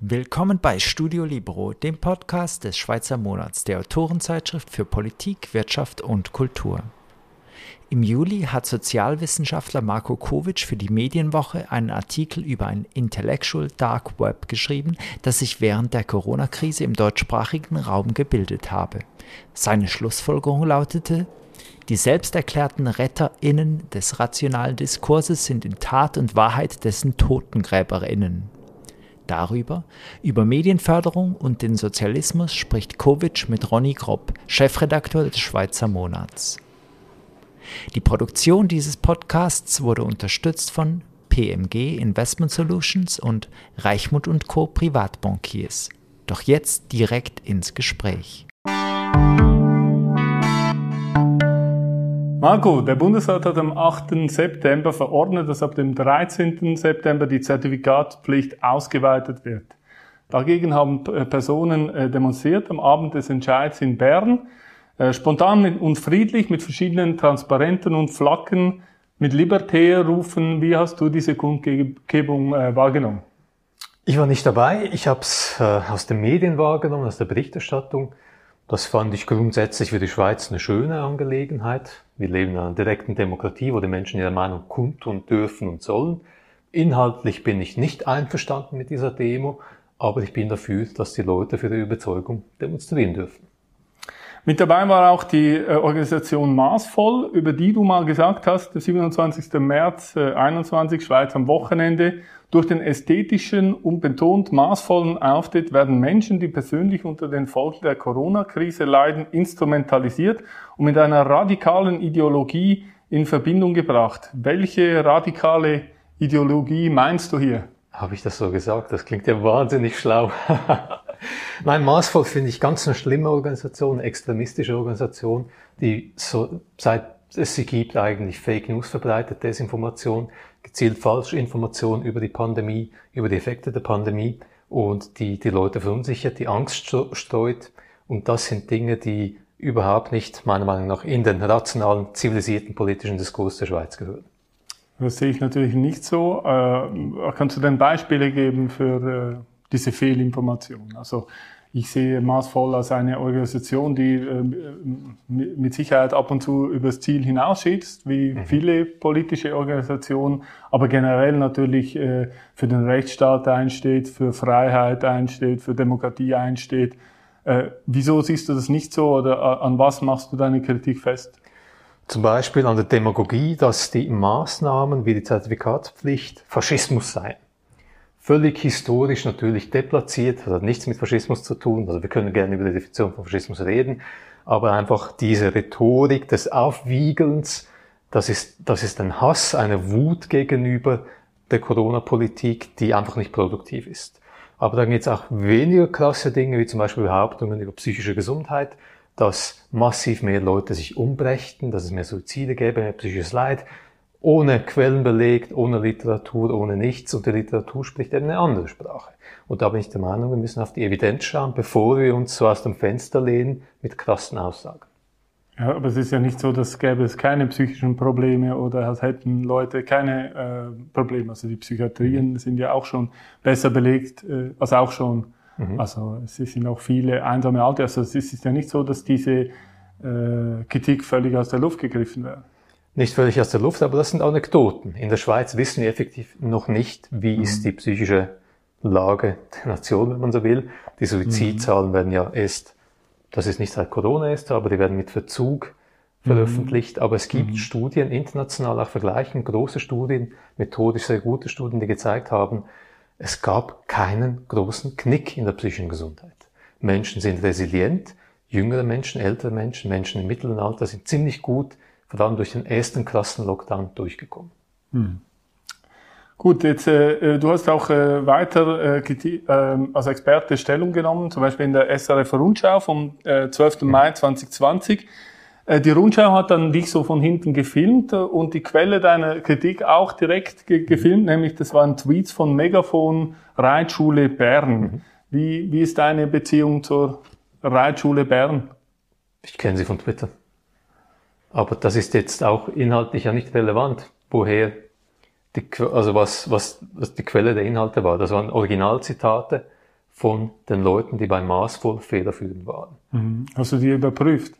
Willkommen bei Studio Libro, dem Podcast des Schweizer Monats, der Autorenzeitschrift für Politik, Wirtschaft und Kultur. Im Juli hat Sozialwissenschaftler Marco Kovic für die Medienwoche einen Artikel über ein Intellectual Dark Web geschrieben, das sich während der Corona-Krise im deutschsprachigen Raum gebildet habe. Seine Schlussfolgerung lautete, die selbsterklärten RetterInnen des rationalen Diskurses sind in Tat und Wahrheit dessen TotengräberInnen. Darüber, über Medienförderung und den Sozialismus spricht Kovic mit Ronny Gropp, Chefredakteur des Schweizer Monats. Die Produktion dieses Podcasts wurde unterstützt von PMG Investment Solutions und Reichmut Co. Privatbankiers. Doch jetzt direkt ins Gespräch. Marco, der Bundesrat hat am 8. September verordnet, dass ab dem 13. September die Zertifikatpflicht ausgeweitet wird. Dagegen haben Personen äh, demonstriert am Abend des Entscheids in Bern, äh, spontan und friedlich mit verschiedenen Transparenten und Flaggen, mit Liberté-Rufen. Wie hast du diese Kundgebung äh, wahrgenommen? Ich war nicht dabei. Ich habe es aus den Medien wahrgenommen, aus der Berichterstattung. Das fand ich grundsätzlich für die Schweiz eine schöne Angelegenheit. Wir leben in einer direkten Demokratie, wo die Menschen ihre Meinung kundtun dürfen und sollen. Inhaltlich bin ich nicht einverstanden mit dieser Demo, aber ich bin dafür, dass die Leute für ihre Überzeugung demonstrieren dürfen. Mit dabei war auch die äh, Organisation Maßvoll, über die du mal gesagt hast, der 27. März äh, 21, Schweiz am Wochenende. Durch den ästhetischen und betont maßvollen Auftritt werden Menschen, die persönlich unter den Folgen der Corona-Krise leiden, instrumentalisiert und mit einer radikalen Ideologie in Verbindung gebracht. Welche radikale Ideologie meinst du hier? Habe ich das so gesagt? Das klingt ja wahnsinnig schlau. Nein, maßvoll finde ich ganz eine schlimme Organisation, eine extremistische Organisation, die so seit es sie gibt eigentlich Fake News verbreitet, Desinformation, gezielt falsche Informationen über die Pandemie, über die Effekte der Pandemie und die die Leute verunsichert, die Angst streut. Und das sind Dinge, die überhaupt nicht, meiner Meinung nach, in den rationalen, zivilisierten politischen Diskurs der Schweiz gehören. Das sehe ich natürlich nicht so. Äh, kannst du denn Beispiele geben für äh, diese Fehlinformation? Also ich sehe maßvoll als eine Organisation, die äh, mit Sicherheit ab und zu übers Ziel hinausschießt, wie mhm. viele politische Organisationen, aber generell natürlich äh, für den Rechtsstaat einsteht, für Freiheit einsteht, für Demokratie einsteht. Äh, wieso siehst du das nicht so oder an was machst du deine Kritik fest? Zum Beispiel an der Demagogie, dass die Maßnahmen wie die Zertifikatspflicht Faschismus seien völlig historisch natürlich deplatziert, das hat nichts mit Faschismus zu tun, also wir können gerne über die Definition von Faschismus reden, aber einfach diese Rhetorik des Aufwiegelns, das ist, das ist ein Hass, eine Wut gegenüber der Corona-Politik, die einfach nicht produktiv ist. Aber dann gibt auch weniger krasse Dinge, wie zum Beispiel Behauptungen über psychische Gesundheit, dass massiv mehr Leute sich umbrächten, dass es mehr Suizide gäbe, mehr psychisches Leid ohne Quellen belegt, ohne Literatur, ohne nichts. Und die Literatur spricht eben eine andere Sprache. Und da bin ich der Meinung, wir müssen auf die Evidenz schauen, bevor wir uns so aus dem Fenster lehnen mit krassen Aussagen. Ja, aber es ist ja nicht so, dass gäbe es keine psychischen Probleme oder als hätten Leute keine äh, Probleme. Also die Psychiatrien mhm. sind ja auch schon besser belegt, äh, als auch schon. Mhm. Also es sind auch viele einsame Alte. Also es ist ja nicht so, dass diese äh, Kritik völlig aus der Luft gegriffen wäre nicht völlig aus der Luft, aber das sind Anekdoten. In der Schweiz wissen wir effektiv noch nicht, wie mhm. ist die psychische Lage der Nation, wenn man so will. Die Suizidzahlen mhm. werden ja erst, das ist nicht seit Corona ist, aber die werden mit Verzug veröffentlicht. Mhm. Aber es gibt mhm. Studien, international auch vergleichen, große Studien, methodisch sehr gute Studien, die gezeigt haben, es gab keinen großen Knick in der psychischen Gesundheit. Menschen sind resilient, jüngere Menschen, ältere Menschen, Menschen im mittleren Alter sind ziemlich gut vor allem durch den ersten Klassen-Lockdown durchgekommen. Hm. Gut, jetzt äh, äh, du hast auch äh, weiter äh, äh, als Experte Stellung genommen, zum Beispiel in der SRF Rundschau vom äh, 12. Ja. Mai 2020. Äh, die Rundschau hat dann dich so von hinten gefilmt und die Quelle deiner Kritik auch direkt ge gefilmt, mhm. nämlich das waren Tweets von Megafon Reitschule Bern. Mhm. Wie, wie ist deine Beziehung zur Reitschule Bern? Ich kenne sie von Twitter. Aber das ist jetzt auch inhaltlich ja nicht relevant, woher die, also was, was, was die Quelle der Inhalte war. Das waren Originalzitate von den Leuten, die beim Maßvoll federführend waren. Mhm. Hast du die überprüft?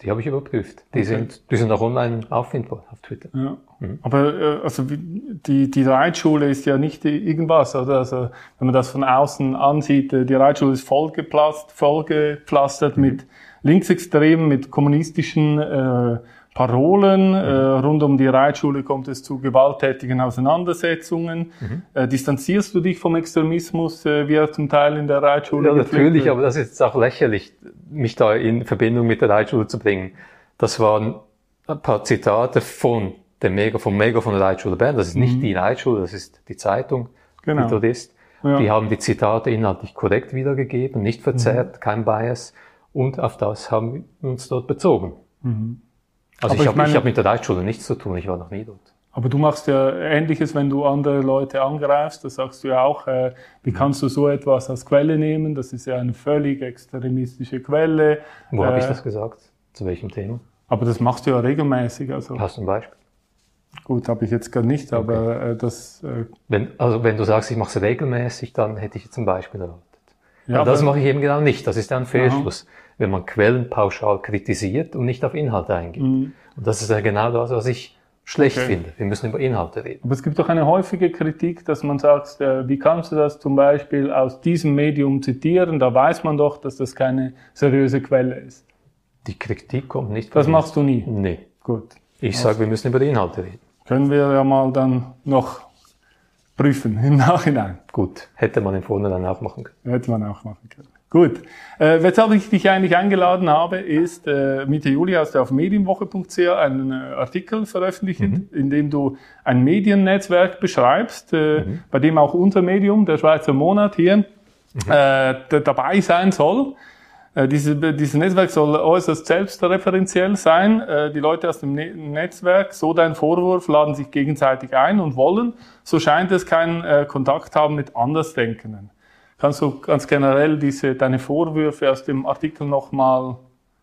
Die habe ich überprüft. Die, okay. sind, die sind auch online auffindbar auf Twitter. Ja. Mhm. Aber äh, also die, die Reitschule ist ja nicht irgendwas, oder? Also wenn man das von außen ansieht, äh, die Reitschule ist vollgepflastert, vollgepflastert mhm. mit Linksextremen, mit kommunistischen äh, Parolen. Mhm. Äh, rund um die Reitschule kommt es zu gewalttätigen Auseinandersetzungen. Mhm. Äh, distanzierst du dich vom Extremismus, äh, wie er zum Teil in der Reitschule Ja, natürlich, wird? aber das ist auch lächerlich, mich da in Verbindung mit der Reitschule zu bringen. Das waren ein paar Zitate von dem Mega, vom Mega von der Reitschule Bern. Das ist nicht mhm. die Reitschule, das ist die Zeitung, genau. die dort ist. Ja. Die haben die Zitate inhaltlich korrekt wiedergegeben, nicht verzerrt, mhm. kein Bias. Und auf das haben wir uns dort bezogen. Mhm. Also aber ich habe hab mit der Reitschule nichts zu tun, ich war noch nie dort. Aber du machst ja Ähnliches, wenn du andere Leute angreifst. Da sagst du ja auch, äh, wie kannst du so etwas als Quelle nehmen? Das ist ja eine völlig extremistische Quelle. Wo äh, habe ich das gesagt? Zu welchem Thema? Aber das machst du ja regelmäßig. Also. Hast du ein Beispiel? Gut, habe ich jetzt gar nicht, aber okay. äh, das... Äh, wenn, also wenn du sagst, ich mache es regelmäßig, dann hätte ich jetzt ein Beispiel erwartet. Ja, aber das mache ich eben genau nicht. Das ist ein Fehlschluss. Aha wenn man Quellen pauschal kritisiert und nicht auf Inhalte eingeht. Mhm. Und das ist ja genau das, was ich schlecht okay. finde. Wir müssen über Inhalte reden. Aber es gibt doch eine häufige Kritik, dass man sagt, äh, wie kannst du das zum Beispiel aus diesem Medium zitieren? Da weiß man doch, dass das keine seriöse Quelle ist. Die Kritik kommt nicht von Das machst du nie? Nee. Gut. Ich also. sage, wir müssen über die Inhalte reden. Können wir ja mal dann noch prüfen im Nachhinein. Gut. Hätte man im Vorhinein auch machen können. Hätte man auch machen können. Gut. Äh, weshalb ich dich eigentlich eingeladen habe, ist äh, Mitte Juli hast du auf medienwoche.ch einen äh, Artikel veröffentlicht, mhm. in dem du ein Mediennetzwerk beschreibst, äh, mhm. bei dem auch unser Medium, der Schweizer Monat hier, mhm. äh, dabei sein soll. Äh, diese, dieses Netzwerk soll äußerst selbstreferenziell sein. Äh, die Leute aus dem ne Netzwerk, so dein Vorwurf, laden sich gegenseitig ein und wollen, so scheint es, keinen äh, Kontakt haben mit Andersdenkenden. Kannst du ganz generell diese, deine Vorwürfe aus dem Artikel nochmal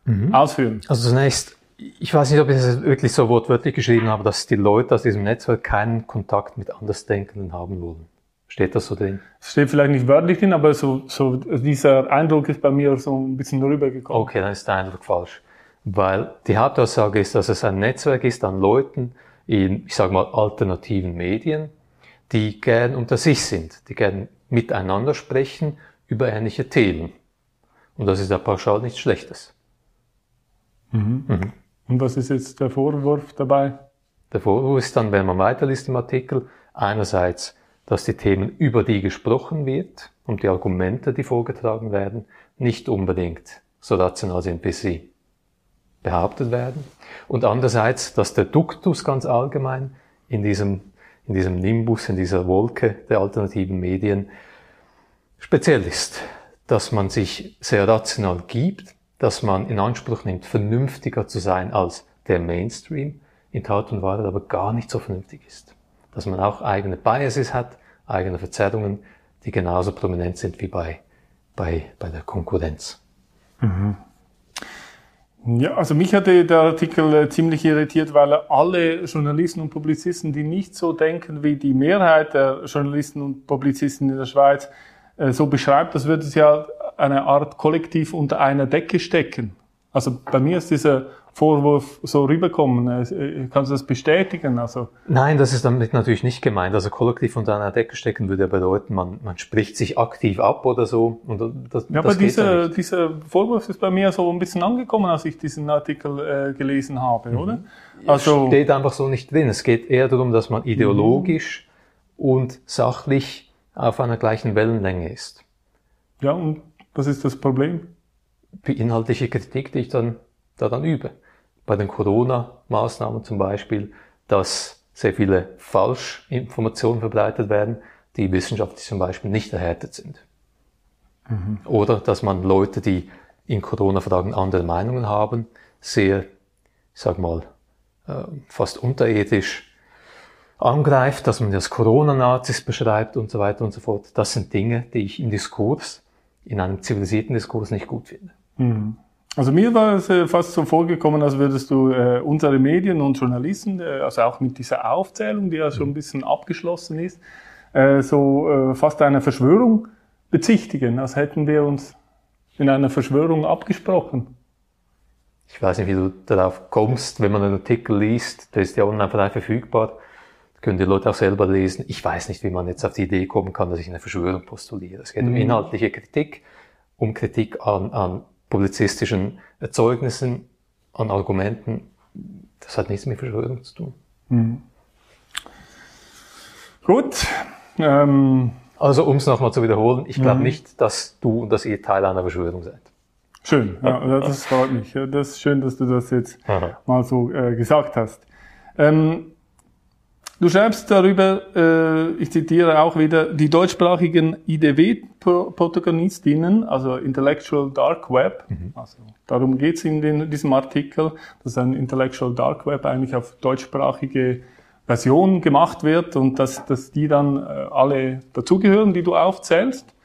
mhm. ausführen? Also zunächst, ich weiß nicht, ob ich es wirklich so wortwörtlich geschrieben habe, dass die Leute aus diesem Netzwerk keinen Kontakt mit Andersdenkenden haben wollen. Steht das so drin? Steht vielleicht nicht wörtlich drin, aber so, so dieser Eindruck ist bei mir so ein bisschen rübergekommen. Okay, dann ist der Eindruck falsch. Weil die Hauptaussage ist, dass es ein Netzwerk ist an Leuten in, ich sage mal, alternativen Medien, die gern unter sich sind, die gern miteinander sprechen über ähnliche Themen. Und das ist ja pauschal nichts Schlechtes. Mhm. Mhm. Und was ist jetzt der Vorwurf dabei? Der Vorwurf ist dann, wenn man weiterliest im Artikel, einerseits, dass die Themen, über die gesprochen wird und die Argumente, die vorgetragen werden, nicht unbedingt so rational sind, wie sie behauptet werden. Und andererseits, dass der Duktus ganz allgemein in diesem in diesem Nimbus, in dieser Wolke der alternativen Medien speziell ist, dass man sich sehr rational gibt, dass man in Anspruch nimmt, vernünftiger zu sein als der Mainstream, in Tat und Wahrheit aber gar nicht so vernünftig ist. Dass man auch eigene Biases hat, eigene Verzerrungen, die genauso prominent sind wie bei, bei, bei der Konkurrenz. Mhm. Ja, also mich hatte der Artikel äh, ziemlich irritiert, weil er alle Journalisten und Publizisten, die nicht so denken wie die Mehrheit der Journalisten und Publizisten in der Schweiz, äh, so beschreibt, das würde es ja eine Art Kollektiv unter einer Decke stecken. Also bei mir ist dieser Vorwurf so rüberkommen. Äh, äh, kannst du das bestätigen? Also Nein, das ist damit natürlich nicht gemeint. Also kollektiv unter einer Decke stecken würde ja bedeuten, man, man spricht sich aktiv ab oder so. Und das, ja, das aber dieser, ja dieser Vorwurf ist bei mir so ein bisschen angekommen, als ich diesen Artikel äh, gelesen habe, mhm. oder? Also steht einfach so nicht drin. Es geht eher darum, dass man ideologisch mhm. und sachlich auf einer gleichen Wellenlänge ist. Ja, und was ist das Problem? Die inhaltliche Kritik, die ich dann da dann übe bei den Corona-Maßnahmen zum Beispiel, dass sehr viele Falschinformationen verbreitet werden, die wissenschaftlich zum Beispiel nicht erhärtet sind. Mhm. Oder dass man Leute, die in Corona-Fragen andere Meinungen haben, sehr, ich sag mal, äh, fast unterirdisch angreift, dass man das Corona-Nazis beschreibt und so weiter und so fort. Das sind Dinge, die ich im Diskurs, in einem zivilisierten Diskurs nicht gut finde. Mhm. Also mir war es äh, fast so vorgekommen, als würdest du äh, unsere Medien und Journalisten, äh, also auch mit dieser Aufzählung, die ja schon ein bisschen abgeschlossen ist, äh, so äh, fast einer Verschwörung bezichtigen, als hätten wir uns in einer Verschwörung abgesprochen. Ich weiß nicht, wie du darauf kommst, wenn man einen Artikel liest, der ist ja online frei verfügbar, können die Leute auch selber lesen. Ich weiß nicht, wie man jetzt auf die Idee kommen kann, dass ich eine Verschwörung postuliere. Es geht mhm. um inhaltliche Kritik, um Kritik an, an publizistischen Erzeugnissen, an Argumenten. Das hat nichts mit Verschwörung zu tun. Mhm. Gut. Ähm, also um es nochmal zu wiederholen, ich glaube mhm. nicht, dass du und dass ihr Teil einer Verschwörung seid. Schön, ja, das freut mich. Das ist schön, dass du das jetzt Aha. mal so äh, gesagt hast. Ähm, Du schreibst darüber, äh, ich zitiere auch wieder, die deutschsprachigen IDW-Protagonistinnen, also Intellectual Dark Web, mhm. also darum geht's in, den, diesem Artikel, dass ein Intellectual Dark Web eigentlich auf deutschsprachige Version gemacht wird und dass, dass die dann äh, alle dazugehören, die du aufzählst.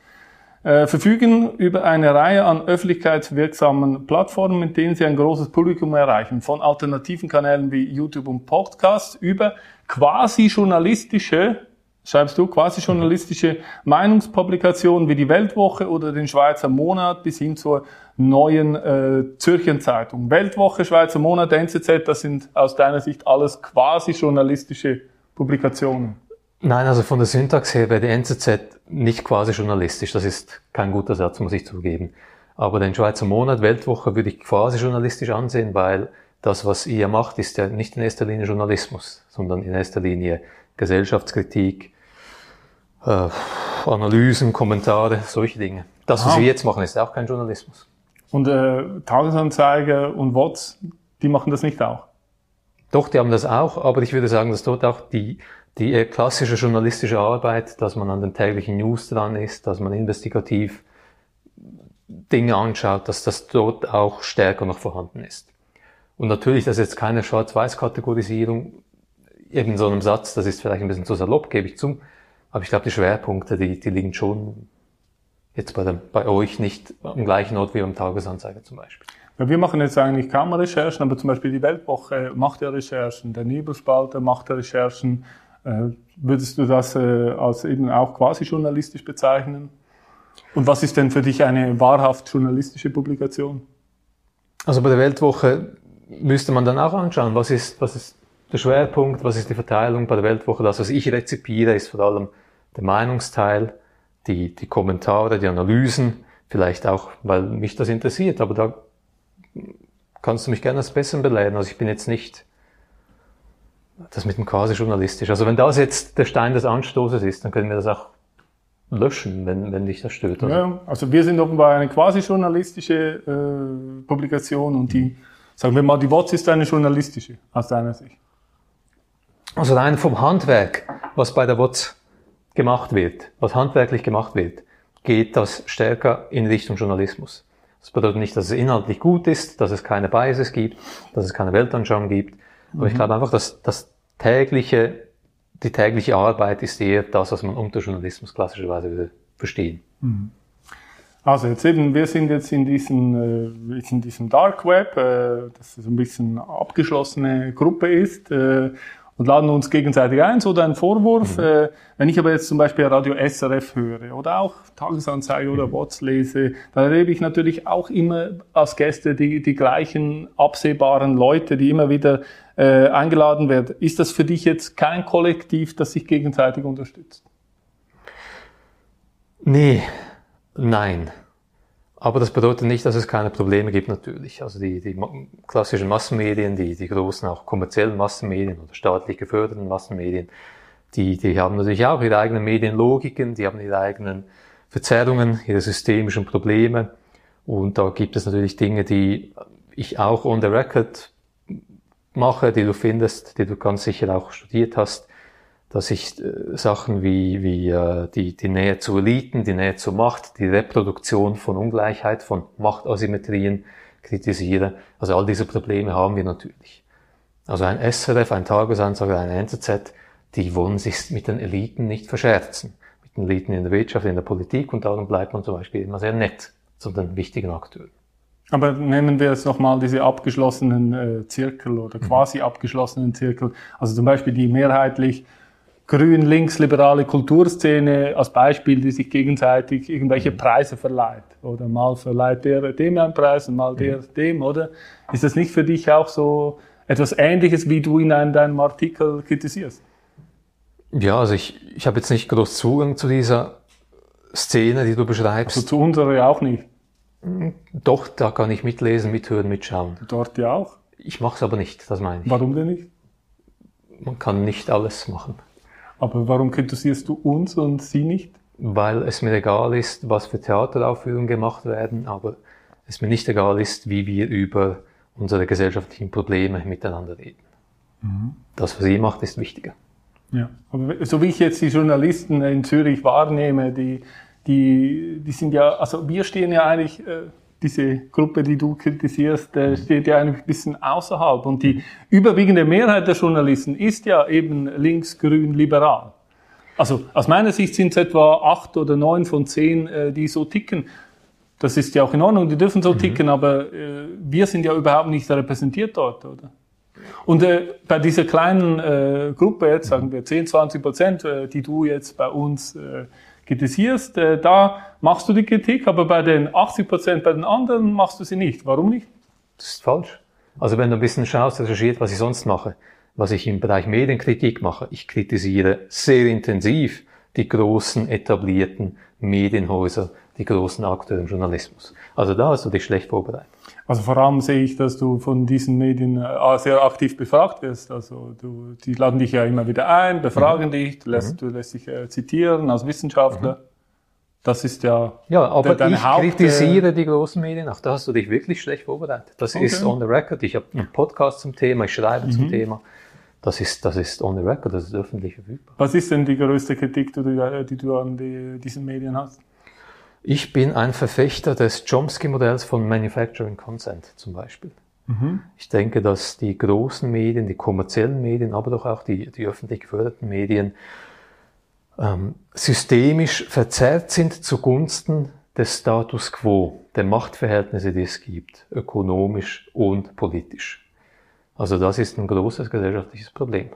Äh, verfügen über eine Reihe an öffentlichkeitswirksamen Plattformen, mit denen sie ein großes Publikum erreichen, von alternativen Kanälen wie YouTube und Podcast über quasi journalistische, schreibst du, quasi journalistische Meinungspublikationen wie die Weltwoche oder den Schweizer Monat bis hin zur neuen äh, Zürcher Zeitung. Weltwoche, Schweizer Monat, NZZ, das sind aus deiner Sicht alles quasi journalistische Publikationen. Nein, also von der Syntax her wäre die NZZ nicht quasi journalistisch. Das ist kein guter Satz, muss ich zugeben. Aber den Schweizer Monat, Weltwoche würde ich quasi journalistisch ansehen, weil das, was ihr macht, ist ja nicht in erster Linie Journalismus, sondern in erster Linie Gesellschaftskritik, äh, Analysen, Kommentare, solche Dinge. Das, was Aha. wir jetzt machen, ist auch kein Journalismus. Und äh, Tagesanzeiger und WOTS, die machen das nicht auch? Doch, die haben das auch, aber ich würde sagen, dass dort auch die die klassische journalistische Arbeit, dass man an den täglichen News dran ist, dass man investigativ Dinge anschaut, dass das dort auch stärker noch vorhanden ist. Und natürlich, das ist jetzt keine Schwarz-Weiß-Kategorisierung, eben so einem Satz, das ist vielleicht ein bisschen zu salopp, gebe ich zu, aber ich glaube, die Schwerpunkte, die, die liegen schon jetzt bei, dem, bei euch nicht am gleichen Ort wie beim Tagesanzeiger zum Beispiel. Ja, wir machen jetzt eigentlich kaum Recherchen, aber zum Beispiel die Weltwoche macht ja Recherchen, der Nebelspalter macht ja Recherchen, äh, würdest du das äh, als eben auch quasi journalistisch bezeichnen? Und was ist denn für dich eine wahrhaft journalistische Publikation? Also bei der Weltwoche müsste man dann auch anschauen, was ist, was ist der Schwerpunkt, was ist die Verteilung bei der Weltwoche. Das, was ich rezipiere, ist vor allem der Meinungsteil, die, die Kommentare, die Analysen, vielleicht auch, weil mich das interessiert, aber da kannst du mich gerne als Besseren belehren. Also ich bin jetzt nicht das mit dem quasi journalistisch. Also wenn das jetzt der Stein des Anstoßes ist, dann können wir das auch löschen, wenn, wenn dich das stört. Also. Ja, also wir sind offenbar eine quasi journalistische äh, Publikation und die, sagen wir mal, die WOTS ist eine journalistische, aus deiner Sicht. Also rein vom Handwerk, was bei der WOTS gemacht wird, was handwerklich gemacht wird, geht das stärker in Richtung Journalismus. Das bedeutet nicht, dass es inhaltlich gut ist, dass es keine Biases gibt, dass es keine Weltanschauung gibt, aber mhm. ich glaube einfach, dass das tägliche, die tägliche Arbeit ist eher das, was man unter Journalismus klassischerweise würde verstehen. Mhm. Also jetzt eben, wir sind jetzt in diesem, äh, in diesem Dark Web, äh, das so ein bisschen abgeschlossene Gruppe ist. Äh, und laden uns gegenseitig ein, so dein Vorwurf. Mhm. Äh, wenn ich aber jetzt zum Beispiel Radio SRF höre oder auch Tagesanzeige oder mhm. WhatsApp lese, dann erlebe ich natürlich auch immer als Gäste die, die gleichen absehbaren Leute, die immer wieder äh, eingeladen werden. Ist das für dich jetzt kein Kollektiv, das sich gegenseitig unterstützt? Nee, nein. Aber das bedeutet nicht, dass es keine Probleme gibt, natürlich. Also die, die klassischen Massenmedien, die, die großen auch kommerziellen Massenmedien oder staatlich geförderten Massenmedien, die, die haben natürlich auch ihre eigenen Medienlogiken, die haben ihre eigenen Verzerrungen, ihre systemischen Probleme. Und da gibt es natürlich Dinge, die ich auch on the record mache, die du findest, die du ganz sicher auch studiert hast, dass ich äh, Sachen wie, wie äh, die, die Nähe zu Eliten, die Nähe zur Macht, die Reproduktion von Ungleichheit, von Machtasymmetrien kritisiere. Also all diese Probleme haben wir natürlich. Also ein SRF, ein Tagesanzeiger, ein NZZ, die wollen sich mit den Eliten nicht verscherzen. Mit den Eliten in der Wirtschaft, in der Politik und darum bleibt man zum Beispiel immer sehr nett zu den wichtigen Akteuren. Aber nennen wir es nochmal diese abgeschlossenen äh, Zirkel oder quasi abgeschlossenen Zirkel. Also zum Beispiel die mehrheitlich grün-links-liberale Kulturszene als Beispiel, die sich gegenseitig irgendwelche mhm. Preise verleiht. Oder mal verleiht der dem einen Preis und mal der mhm. dem, oder? Ist das nicht für dich auch so etwas Ähnliches, wie du in einem, deinem Artikel kritisierst? Ja, also ich, ich habe jetzt nicht groß Zugang zu dieser Szene, die du beschreibst. Also zu unserer auch nicht. Doch, da kann ich mitlesen, mithören, mitschauen. Dort ja auch? Ich mache es aber nicht, das meine ich. Warum denn nicht? Man kann nicht alles machen. Aber warum kritisierst du uns und sie nicht? Weil es mir egal ist, was für Theateraufführungen gemacht werden, aber es mir nicht egal ist, wie wir über unsere gesellschaftlichen Probleme miteinander reden. Mhm. Das, was sie macht, ist wichtiger. Ja, aber so wie ich jetzt die Journalisten in Zürich wahrnehme, die die, die sind ja, also wir stehen ja eigentlich, äh, diese Gruppe, die du kritisierst, äh, steht ja ein bisschen außerhalb. Und die überwiegende Mehrheit der Journalisten ist ja eben links, grün, liberal. Also aus meiner Sicht sind es etwa acht oder neun von zehn, äh, die so ticken. Das ist ja auch in Ordnung, die dürfen so mhm. ticken, aber äh, wir sind ja überhaupt nicht repräsentiert dort, oder? Und äh, bei dieser kleinen äh, Gruppe, jetzt sagen wir 10, 20 Prozent, äh, die du jetzt bei uns kritisierst, äh, da machst du die Kritik, aber bei den 80 Prozent bei den anderen machst du sie nicht. Warum nicht? Das ist falsch. Also wenn du ein bisschen schaust, recherchiert, was ich sonst mache, was ich im Bereich Medienkritik mache, ich kritisiere sehr intensiv die großen etablierten Medienhäuser, die großen Akteure im Journalismus. Also da hast du dich schlecht vorbereitet. Also vor allem sehe ich, dass du von diesen Medien äh, sehr aktiv befragt wirst. Also du, die laden dich ja immer wieder ein, befragen mhm. dich, du lässt, mhm. du lässt dich äh, zitieren als Wissenschaftler. Mhm. Das ist ja Ja, aber deine ich Haupt, kritisiere die großen Medien. Auch da hast du dich wirklich schlecht vorbereitet. Das okay. ist on the record. Ich habe einen Podcast zum Thema, ich schreibe zum mhm. Thema. Das ist, das ist on the record, das ist öffentlich verfügbar. Was ist denn die größte Kritik, die du, die du an die, diesen Medien hast? Ich bin ein Verfechter des Chomsky-Modells von Manufacturing Consent zum Beispiel. Mhm. Ich denke, dass die großen Medien, die kommerziellen Medien, aber doch auch die, die öffentlich geförderten Medien ähm, systemisch verzerrt sind zugunsten des Status quo, der Machtverhältnisse, die es gibt, ökonomisch und politisch. Also das ist ein großes gesellschaftliches Problem.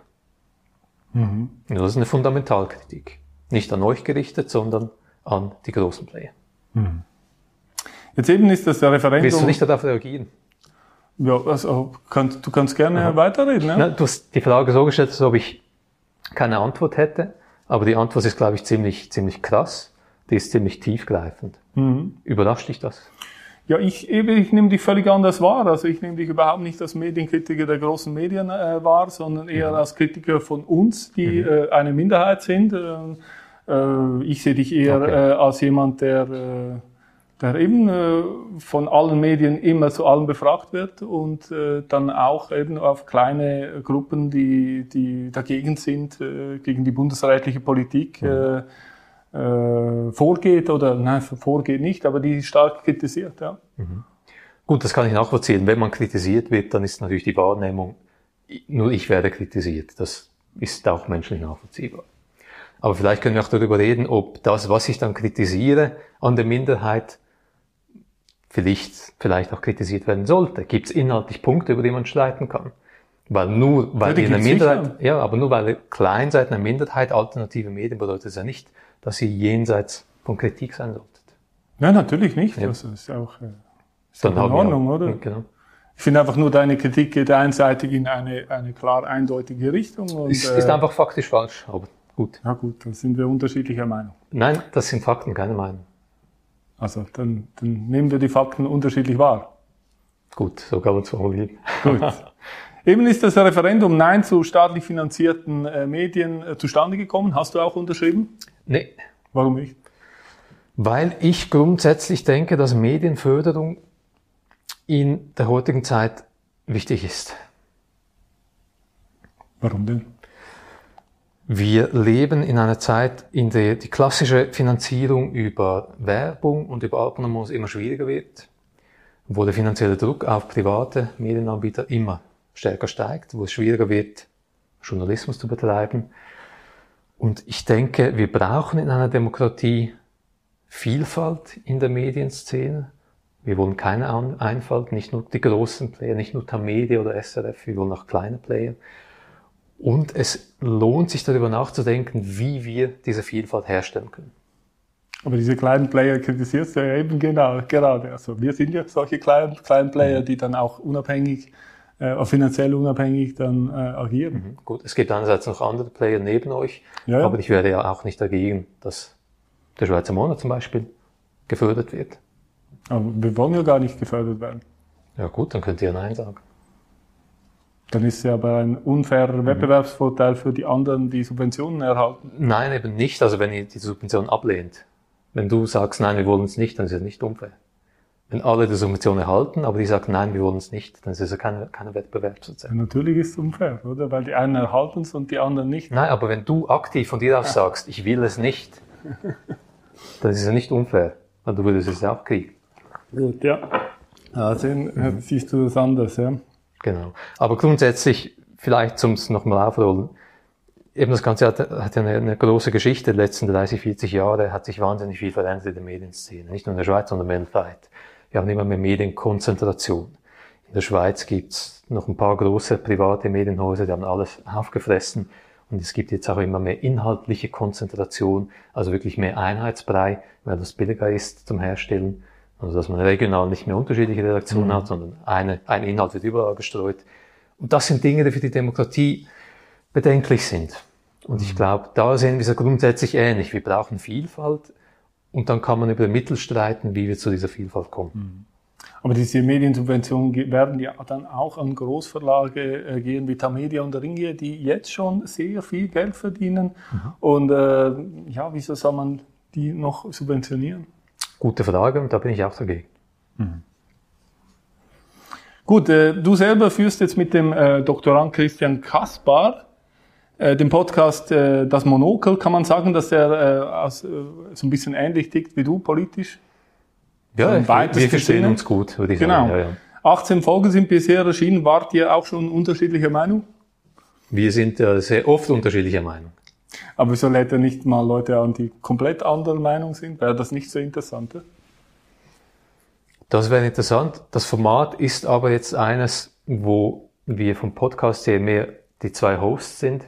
Mhm. Das ist eine Fundamentalkritik. Nicht an euch gerichtet, sondern an die großen Player. Hm. Jetzt eben ist das Referendum. Willst du nicht darauf reagieren? Ja, also kann, du kannst gerne Aha. weiterreden. Ja? Na, du hast die Frage so gestellt, als ob ich keine Antwort hätte, aber die Antwort ist, glaube ich, ziemlich, ziemlich krass. Die ist ziemlich tiefgreifend. Mhm. Überrascht dich das? Ja, ich, ich nehme dich völlig anders wahr. Also ich nehme dich überhaupt nicht als Medienkritiker der großen Medien äh, wahr, sondern eher mhm. als Kritiker von uns, die mhm. äh, eine Minderheit sind. Äh, äh, ich sehe dich eher okay. äh, als jemand, der, äh, der eben äh, von allen Medien immer zu allem befragt wird und äh, dann auch eben auf kleine Gruppen, die, die dagegen sind, gegen die bundesrätliche Politik. Mhm. Vorgeht oder nein, vorgeht nicht, aber die stark kritisiert. Ja. Mhm. Gut, das kann ich nachvollziehen. Wenn man kritisiert wird, dann ist natürlich die Wahrnehmung, nur ich werde kritisiert. Das ist auch menschlich nachvollziehbar. Aber vielleicht können wir auch darüber reden, ob das, was ich dann kritisiere an der Minderheit, vielleicht, vielleicht auch kritisiert werden sollte. Gibt es inhaltlich Punkte, über die man streiten kann? Weil nur, weil ja, eine Minderheit, sicher. ja, aber nur weil klein seid, eine Minderheit alternative Medien bedeutet es ja nicht, dass sie jenseits von Kritik sein solltet. Ja, natürlich nicht. Ja. Das ist auch, äh, ist dann in Ordnung, auch, oder? Genau. Ich finde einfach nur, deine Kritik geht einseitig in eine, eine klar eindeutige Richtung. Und, ist, ist äh, einfach faktisch falsch, aber Gut. Ja gut, dann sind wir unterschiedlicher Meinung. Nein, das sind Fakten, keine Meinung. Also dann, dann nehmen wir die Fakten unterschiedlich wahr. Gut, so kann man es formulieren. Gut. Eben ist das Referendum Nein zu staatlich finanzierten äh, Medien äh, zustande gekommen. Hast du auch unterschrieben? Nee. Warum nicht? Weil ich grundsätzlich denke, dass Medienförderung in der heutigen Zeit wichtig ist. Warum denn? Wir leben in einer Zeit, in der die klassische Finanzierung über Werbung und über Abonnements immer schwieriger wird, wo der finanzielle Druck auf private Medienanbieter immer stärker steigt, wo es schwieriger wird, Journalismus zu betreiben. Und ich denke, wir brauchen in einer Demokratie Vielfalt in der Medienszene, Wir wollen keine Einfalt, nicht nur die großen Player, nicht nur Tamedia oder SRF, wir wollen auch kleine Player. Und es lohnt sich darüber nachzudenken, wie wir diese Vielfalt herstellen können. Aber diese kleinen Player kritisierst du ja eben genau, gerade. Also wir sind ja solche kleinen, kleinen Player, mhm. die dann auch unabhängig, äh, finanziell unabhängig dann äh, agieren. Mhm. Gut, es gibt einerseits noch andere Player neben euch, ja, ja. aber ich wäre ja auch nicht dagegen, dass der Schweizer Monat zum Beispiel gefördert wird. Aber wir wollen ja gar nicht gefördert werden. Ja gut, dann könnt ihr Nein sagen. Dann ist es ja aber ein unfairer mhm. Wettbewerbsvorteil für die anderen, die Subventionen erhalten. Nein, eben nicht. Also wenn ihr die Subvention ablehnt, wenn du sagst, nein, wir wollen es nicht, dann ist es nicht unfair. Wenn alle die Subvention erhalten, aber die sagen, nein, wir wollen es nicht, dann ist es ja kein, kein Wettbewerb sozusagen. Ja, natürlich ist es unfair, oder? Weil die einen erhalten es und die anderen nicht. Nein, aber wenn du aktiv von dir aus sagst, ich will es nicht, dann ist es ja nicht unfair, weil du würdest es ja auch kriegen. Gut, ja. Also mhm. siehst du das anders, ja. Genau. Aber grundsätzlich, vielleicht zum es nochmal aufrollen, eben das Ganze hat, hat ja eine, eine, große Geschichte, die letzten 30, 40 Jahre hat sich wahnsinnig viel verändert in der Medienszene. Nicht nur in der Schweiz, sondern weltweit. Wir haben immer mehr Medienkonzentration. In der Schweiz gibt's noch ein paar große private Medienhäuser, die haben alles aufgefressen. Und es gibt jetzt auch immer mehr inhaltliche Konzentration, also wirklich mehr Einheitsbrei, weil das billiger ist zum Herstellen. Also dass man regional nicht mehr unterschiedliche Redaktionen mhm. hat, sondern eine, ein Inhalt wird überall gestreut. Und das sind Dinge, die für die Demokratie bedenklich sind. Und ich mhm. glaube, da sehen wir es grundsätzlich ähnlich. Wir brauchen Vielfalt und dann kann man über Mittel streiten, wie wir zu dieser Vielfalt kommen. Mhm. Aber diese Mediensubventionen werden ja dann auch an Großverlage äh, gehen wie Tamedia und Ringier, die jetzt schon sehr viel Geld verdienen. Mhm. Und äh, ja, wieso soll man die noch subventionieren? Gute Frage und da bin ich auch dagegen. Mhm. Gut, äh, du selber führst jetzt mit dem äh, Doktorand Christian Kaspar äh, den Podcast äh, Das Monokel. Kann man sagen, dass er äh, aus, äh, so ein bisschen ähnlich tickt wie du politisch? Ja, so wir, verstehen uns gut, würde ich genau. sagen. Ja, ja. 18 Folgen sind bisher erschienen. Wart ihr auch schon unterschiedlicher Meinung? Wir sind sehr oft unterschiedlicher Meinung. Aber wieso lädt er nicht mal Leute an, die komplett anderer Meinung sind? Wäre das nicht so interessant? Das wäre interessant. Das Format ist aber jetzt eines, wo wir vom Podcast her mehr die zwei Hosts sind,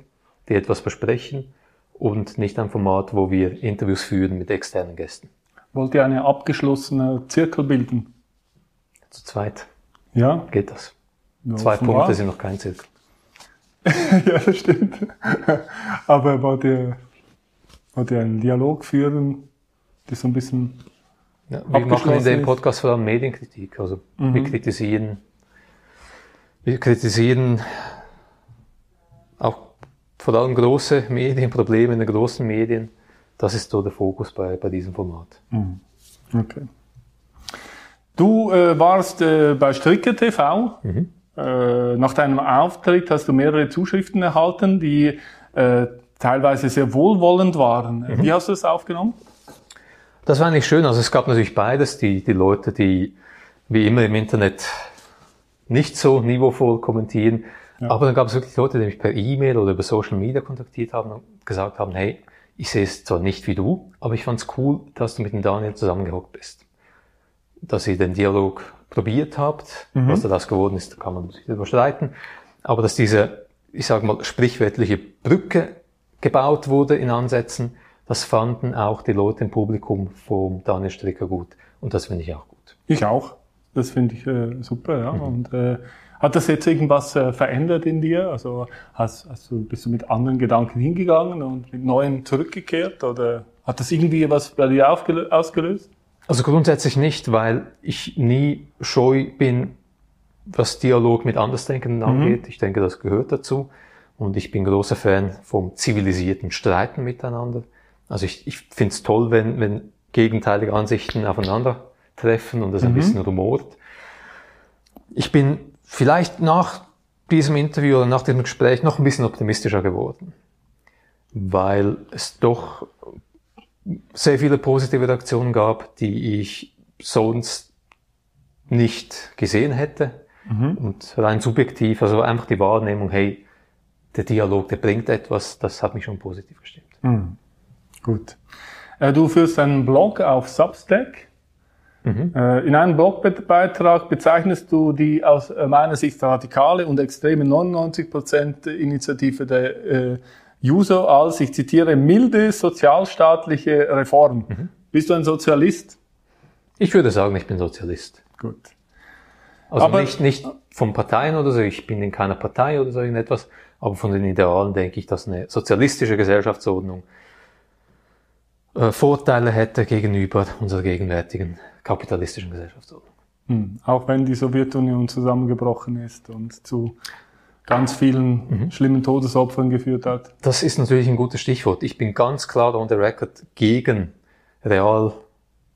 die etwas besprechen und nicht ein Format, wo wir Interviews führen mit externen Gästen. Wollt ihr eine abgeschlossene Zirkel bilden? Zu zweit. Ja. Geht das. Ja, Zwei Punkte sind noch kein Zirkel. ja, das stimmt. Aber wollt ihr, wollt ihr einen Dialog führen, der so ein bisschen ja, wir machen in dem Podcast vor allem Medienkritik. Also mhm. wir kritisieren, wir kritisieren auch vor allem große Medien, Probleme in den großen Medien. Das ist so der Fokus bei, bei diesem Format. Mhm. Okay. Du äh, warst äh, bei Stricker TV. Mhm. Äh, nach deinem Auftritt hast du mehrere Zuschriften erhalten, die äh, teilweise sehr wohlwollend waren. Mhm. Wie hast du das aufgenommen? Das war eigentlich schön. Also es gab natürlich beides. Die, die Leute, die wie immer im Internet nicht so niveauvoll kommentieren. Ja. Aber dann gab es wirklich Leute, die mich per E-Mail oder über Social Media kontaktiert haben und gesagt haben, hey, ich sehe es zwar nicht wie du, aber ich fand es cool, dass du mit dem Daniel zusammengehockt bist. Dass ihr den Dialog probiert habt. Mhm. Was daraus geworden ist, kann man sich überstreiten. Aber dass diese, ich sage mal, sprichwörtliche Brücke gebaut wurde in Ansätzen, das fanden auch die Leute im Publikum vom Daniel Stricker gut. Und das finde ich auch gut. Ich auch. Das finde ich äh, super, ja. Mhm. Und äh, hat das jetzt irgendwas äh, verändert in dir? Also hast, hast du, bist du mit anderen Gedanken hingegangen und mit neuen zurückgekehrt? Oder hat das irgendwie was bei dir ausgelöst? Also grundsätzlich nicht, weil ich nie scheu bin, was Dialog mit Andersdenkenden mhm. angeht. Ich denke, das gehört dazu. Und ich bin großer Fan vom zivilisierten Streiten miteinander. Also ich, ich finde es toll, wenn, wenn gegenteilige Ansichten aufeinandertreffen und das mhm. ein bisschen rumort. Ich bin vielleicht nach diesem Interview oder nach diesem Gespräch noch ein bisschen optimistischer geworden, weil es doch sehr viele positive Reaktionen gab, die ich sonst nicht gesehen hätte. Mhm. Und rein subjektiv, also einfach die Wahrnehmung, hey, der Dialog, der bringt etwas, das hat mich schon positiv gestimmt. Mhm. Gut. Äh, du führst einen Blog auf Substack. Mhm. Äh, in einem Blogbeitrag bezeichnest du die aus meiner Sicht radikale und extreme 99% Initiative der äh, Juso als, ich zitiere, milde sozialstaatliche Reform. Mhm. Bist du ein Sozialist? Ich würde sagen, ich bin Sozialist. Gut. Also aber, nicht, nicht von Parteien oder so, ich bin in keiner Partei oder so irgendetwas, aber von den Idealen denke ich, dass eine sozialistische Gesellschaftsordnung äh, Vorteile hätte gegenüber unserer gegenwärtigen kapitalistischen Gesellschaftsordnung. Hm. Auch wenn die Sowjetunion zusammengebrochen ist und zu ganz vielen mhm. schlimmen Todesopfern geführt hat. Das ist natürlich ein gutes Stichwort. Ich bin ganz klar on the record gegen real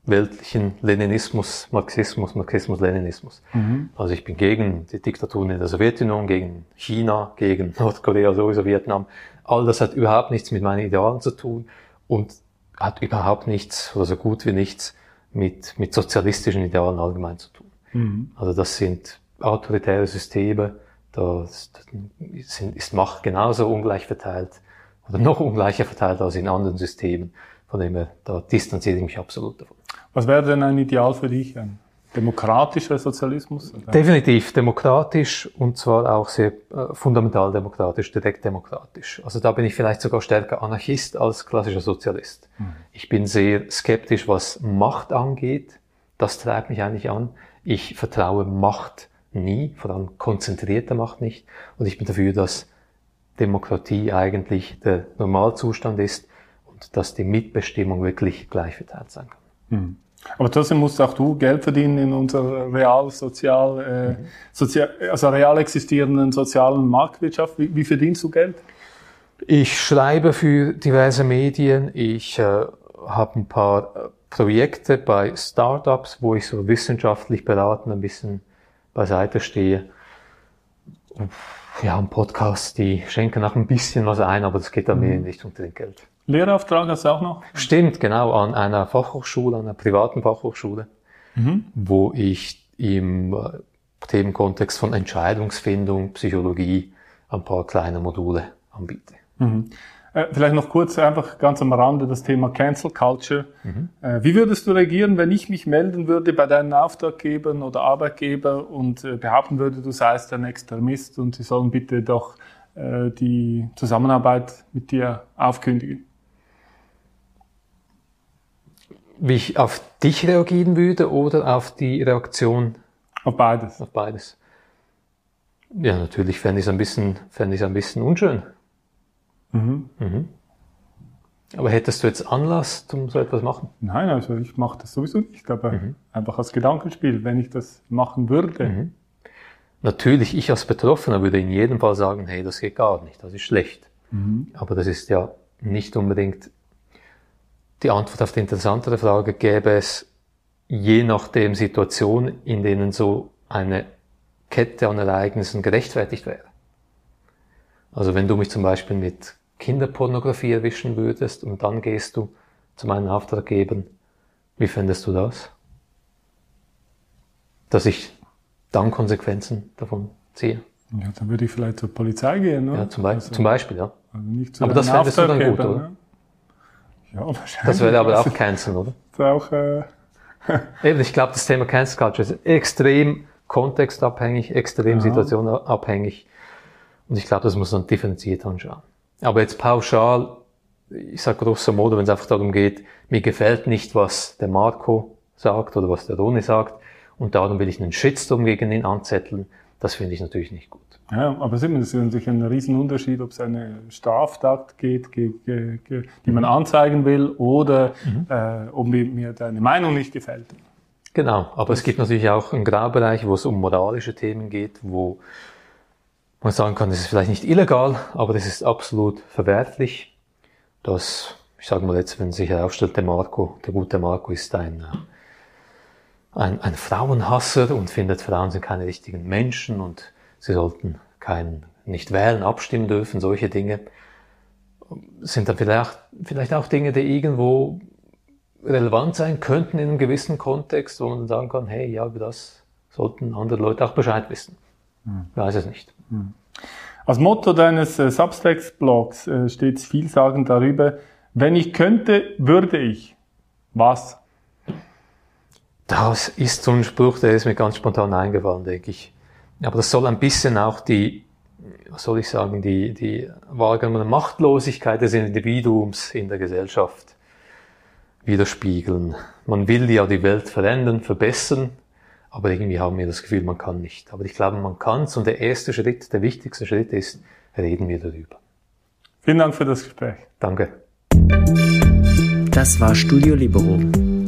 weltlichen Leninismus, Marxismus, Marxismus, Leninismus. Mhm. Also ich bin gegen die Diktaturen in der Sowjetunion, gegen China, gegen Nordkorea, sowieso Vietnam. All das hat überhaupt nichts mit meinen Idealen zu tun und hat überhaupt nichts oder so gut wie nichts mit, mit sozialistischen Idealen allgemein zu tun. Mhm. Also das sind autoritäre Systeme, da ist Macht genauso ungleich verteilt oder noch ungleicher verteilt als in anderen Systemen. Von dem her, da distanziere ich mich absolut davon. Was wäre denn ein Ideal für dich? Ein demokratischer Sozialismus? Oder? Definitiv demokratisch und zwar auch sehr äh, fundamental demokratisch, direkt demokratisch. Also da bin ich vielleicht sogar stärker Anarchist als klassischer Sozialist. Mhm. Ich bin sehr skeptisch, was Macht angeht. Das treibt mich eigentlich an. Ich vertraue Macht nie, vor allem konzentrierte Macht nicht. Und ich bin dafür, dass Demokratie eigentlich der Normalzustand ist und dass die Mitbestimmung wirklich gleich verteilt sein kann. Mhm. Aber trotzdem musst auch du Geld verdienen in unserer real sozial, äh, mhm. sozial also real existierenden sozialen Marktwirtschaft. Wie, wie, verdienst du Geld? Ich schreibe für diverse Medien. Ich äh, habe ein paar äh, Projekte bei Startups, wo ich so wissenschaftlich beraten ein bisschen beiseite stehe. Ja, ein Podcast, die schenken auch ein bisschen was ein, aber das geht dann mehr in Richtung Trinkgeld. Lehrauftrag hast du auch noch? Stimmt, genau, an einer Fachhochschule, an einer privaten Fachhochschule, mhm. wo ich im äh, Themenkontext von Entscheidungsfindung, Psychologie ein paar kleine Module anbiete. Mhm. Äh, vielleicht noch kurz einfach ganz am Rande das Thema Cancel Culture. Mhm. Äh, wie würdest du reagieren, wenn ich mich melden würde bei deinen Auftraggebern oder Arbeitgeber und äh, behaupten würde, du seist ein Extremist und sie sollen bitte doch die Zusammenarbeit mit dir aufkündigen? Wie ich auf dich reagieren würde oder auf die Reaktion? Auf beides. Auf beides. Ja, natürlich fände ich es ein bisschen, fände ich es ein bisschen unschön. Mhm. Mhm. Aber hättest du jetzt Anlass um so etwas machen? Nein, also ich mache das sowieso nicht, aber mhm. einfach als Gedankenspiel, wenn ich das machen würde. Mhm. Natürlich, ich als Betroffener würde in jedem Fall sagen, hey, das geht gar nicht, das ist schlecht. Mhm. Aber das ist ja nicht unbedingt die Antwort auf die interessantere Frage, gäbe es je nachdem Situationen, in denen so eine Kette an Ereignissen gerechtfertigt wäre. Also wenn du mich zum Beispiel mit Kinderpornografie erwischen würdest und dann gehst du zu meinen Auftraggebern, wie fändest du das? Dass ich dann Konsequenzen davon ziehe? Ja, dann würde ich vielleicht zur Polizei gehen, oder? Ja, zum, Be also, zum Beispiel, ja. Also aber das fändest du dann gut, oder? Ne? Ja, wahrscheinlich. Das wäre aber auch Cancel, oder? Das auch, äh Eben, ich glaube, das Thema Cancel Culture ist extrem kontextabhängig, extrem ja. situationabhängig. Und ich glaube, das muss man differenziert anschauen. Aber jetzt pauschal, ich sage großer modo, wenn es einfach darum geht, mir gefällt nicht, was der Marco sagt oder was der Roni sagt, und darum will ich einen Shitstorm gegen ihn anzetteln, das finde ich natürlich nicht gut. Ja, aber es ist natürlich ein Riesenunterschied, ob es eine Straftat geht, die man anzeigen will, oder mhm. äh, ob mir deine Meinung nicht gefällt. Genau, aber es gibt natürlich auch einen Graubereich, wo es um moralische Themen geht, wo man sagen kann, das ist vielleicht nicht illegal, aber das ist absolut verwerflich. Das, ich sage mal jetzt, wenn sich herausstellt, der Marco, der gute Marco ist ein, äh, ein, ein Frauenhasser und findet, Frauen sind keine richtigen Menschen und sie sollten kein, nicht wählen, abstimmen dürfen, solche Dinge, sind dann vielleicht, vielleicht auch Dinge, die irgendwo relevant sein könnten in einem gewissen Kontext, wo man sagen kann, hey, ja, über das sollten andere Leute auch Bescheid wissen. Hm. Ich weiß es nicht. Hm. Als Motto deines äh, Substacks-Blogs äh, steht vielsagend darüber, wenn ich könnte, würde ich. Was? Das ist so ein Spruch, der ist mir ganz spontan eingefallen, denke ich. Aber das soll ein bisschen auch die, was soll ich sagen, die, die wahrgenommene Machtlosigkeit des Individuums in der Gesellschaft widerspiegeln. Man will ja die Welt verändern, verbessern, aber irgendwie haben wir das Gefühl, man kann nicht. Aber ich glaube, man kann es und der erste Schritt, der wichtigste Schritt ist, reden wir darüber. Vielen Dank für das Gespräch. Danke. Das war Studio Libero,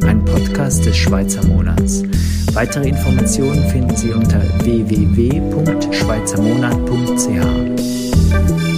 ein Podcast des Schweizer Monats. Weitere Informationen finden Sie unter www.schweizermonat.ch.